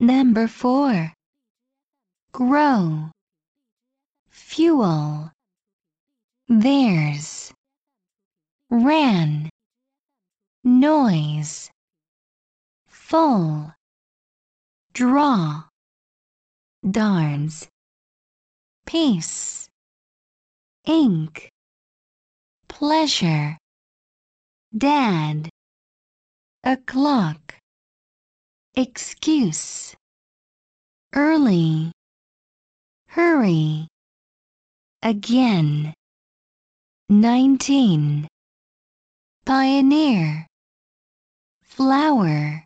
Number 4. Grow. Fuel. Theirs. Ran. Noise. Full. Draw. Darns. Peace. Ink. Pleasure. Dad. A clock. Excuse. Early. Hurry. Again. Nineteen. Pioneer. Flower.